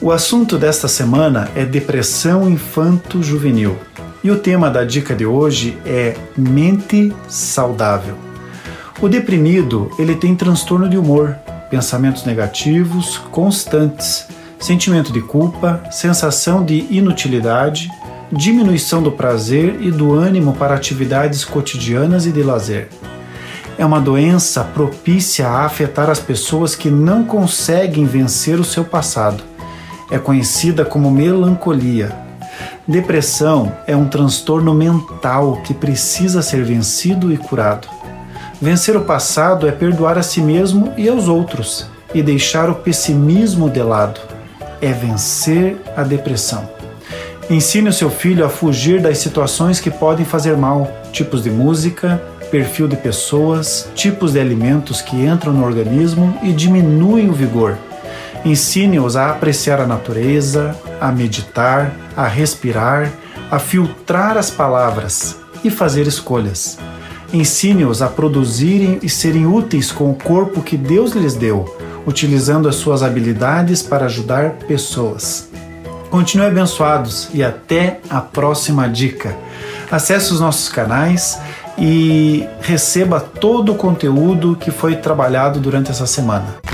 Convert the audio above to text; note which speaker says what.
Speaker 1: O assunto desta semana é depressão infanto-juvenil e o tema da dica de hoje é mente saudável. O deprimido ele tem transtorno de humor, pensamentos negativos constantes, sentimento de culpa, sensação de inutilidade, diminuição do prazer e do ânimo para atividades cotidianas e de lazer. É uma doença propícia a afetar as pessoas que não conseguem vencer o seu passado. É conhecida como melancolia. Depressão é um transtorno mental que precisa ser vencido e curado. Vencer o passado é perdoar a si mesmo e aos outros e deixar o pessimismo de lado. É vencer a depressão. Ensine o seu filho a fugir das situações que podem fazer mal, tipos de música, perfil de pessoas, tipos de alimentos que entram no organismo e diminuem o vigor. Ensine-os a apreciar a natureza, a meditar, a respirar, a filtrar as palavras e fazer escolhas. Ensine-os a produzirem e serem úteis com o corpo que Deus lhes deu, utilizando as suas habilidades para ajudar pessoas. Continue abençoados e até a próxima dica. Acesse os nossos canais e receba todo o conteúdo que foi trabalhado durante essa semana.